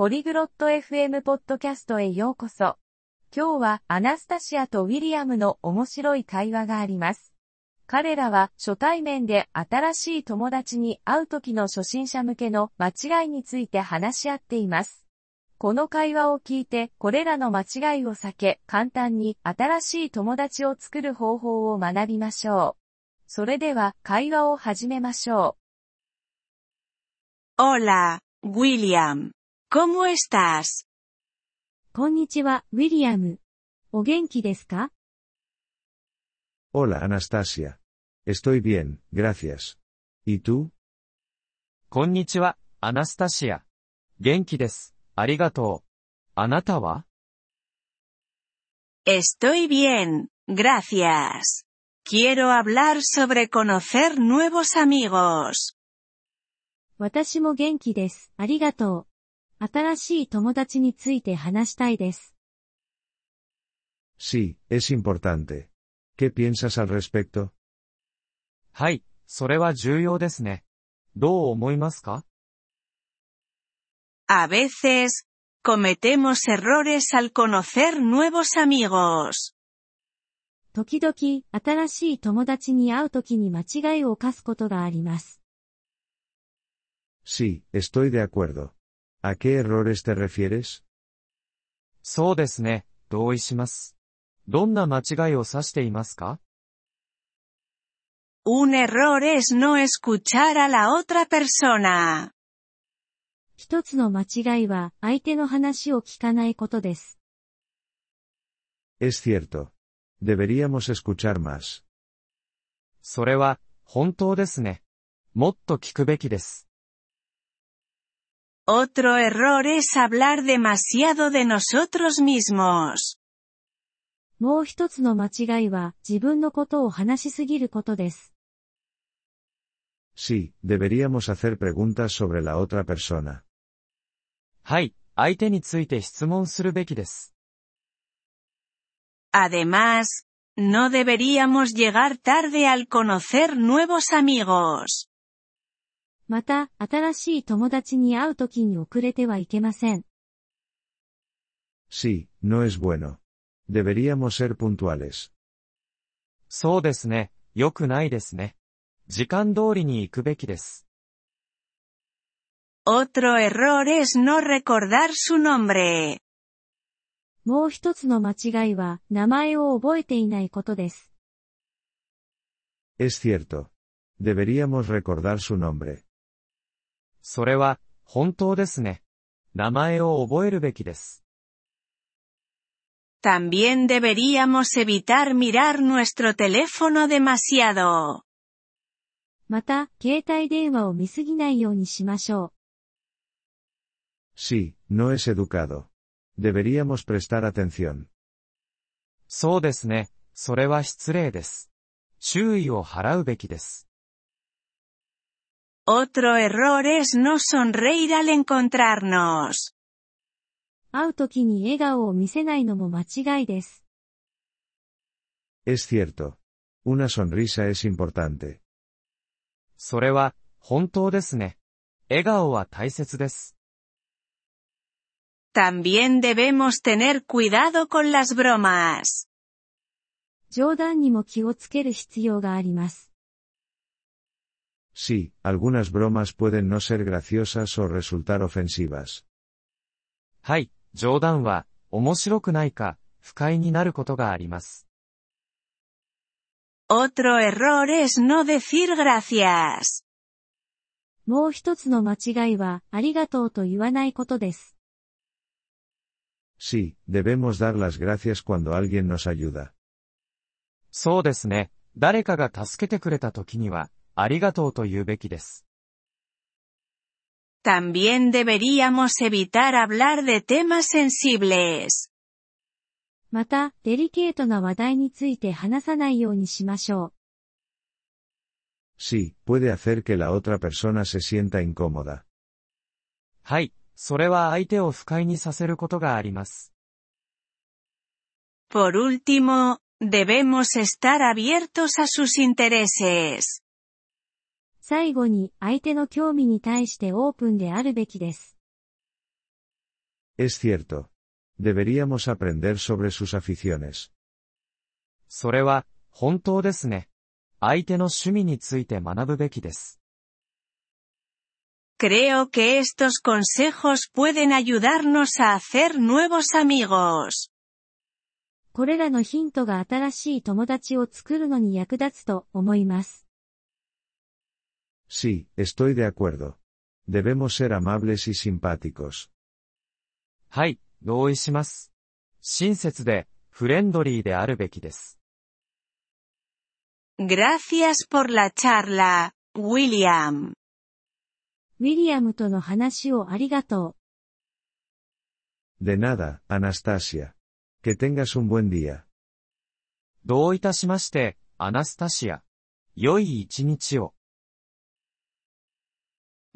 ポリグロット FM ポッドキャストへようこそ。今日はアナスタシアとウィリアムの面白い会話があります。彼らは初対面で新しい友達に会う時の初心者向けの間違いについて話し合っています。この会話を聞いて、これらの間違いを避け、簡単に新しい友達を作る方法を学びましょう。それでは、会話を始めましょう。Hola, William. ¿Cómo estás? こんにちは、ウィリアム。お元気ですか Hola, Anastasia. Estoy bien, gracias. ¿Y tú? こんにちは、アナスタシア。元気です。ありがとう。あなたは Estoy bien, gracias. Quiero hablar sobre conocer nuevos amigos. 私も元気です。ありがとう。 新しい友達について話したいです。Sí, es importante. ¿Qué piensas al respecto? はい、それは重要ですね。どう思いますか A veces, cometemos errores al conocer nuevos amigos. 時々、新しい友達に会うときに間違いを犯すことがあります。Sí, estoy de acuerdo. ¿A qué errores te refieres? そうですね、同意します。どんな間違いを指していますか Un error es no escuchar a la otra persona. 一つの間違いは相手の話を聞かないことです。Es cierto. Deberíamos escuchar más. それは、本当ですね。もっと聞くべきです。Otro error es hablar demasiado de nosotros mismos. もう一つの間違いは自分のことを話しすぎることです。Sí, deberíamos hacer preguntas sobre la otra persona. はい、相手について質問するべきです。Además, no deberíamos llegar tarde al conocer nuevos amigos. また、新しい友達に会うときに遅れてはいけません。Sí, no es bueno. Deberíamos ser puntuales. そうですね。良くないですね。時間通りに行くべきです。Otro error es no recordar su nombre. もう一つの間違いは、名前を覚えていないことです。Es cierto. Deberíamos recordar su nombre. それは、本当ですね。名前を覚えるべきです。También deberíamos evitar mirar nuestro teléfono demasiado. また、携帯電話を見すぎないようにしましょう。Sí, no es educado. Deberíamos prestar atención. そうですね。それは失礼です。注意を払うべきです。Otro error es no sonreír al encontrarnos. 会う時に笑顔を見せないのも間違いです。Es cierto. Una sonrisa es importante. それは、本当ですね。笑顔は大切です。También debemos tener cuidado con las bromas. 冗談にも気をつける必要があります。 Sí, algunas bromas pueden no ser graciosas o resultar ofensivas. はい、冗談は、面白くないか、不快になることがあります。Otro error es no decir gracias. もう一つの間違いは、ありがとうと言わないことです。Sí, debemos dar las gracias cuando alguien nos ayuda. そうですね。誰かが助けてくれた時には、ありがとうと言うべきです。También deberíamos evitar hablar de temas sensibles. また、デリケートな話題について話さないようにしましょう。Sí, puede hacer que la otra persona se sienta incómoda. はい、それは相手を不快にさせることがあります。Por último, debemos estar abiertos a sus intereses. 最後に相手の興味に対してオープンであるべきです。Es cierto. Deberíamos aprender sobre sus aficiones. それは、本当ですね。相手の趣味について学ぶべきです。Creo que estos consejos pueden ayudarnos a hacer nuevos amigos. これらのヒントが新しい友達を作るのに役立つと思います。Sí, estoy de acuerdo. Debemos ser amables y simpáticos. はい、同意します。親切で、フレンドリーであるべきです。 Gracias por la charla, William. ウィリアムとの話をありがとう。 De nada, Anastasia. Que tengas un buen día. どういたしまして、アナスタシア。良い一日を。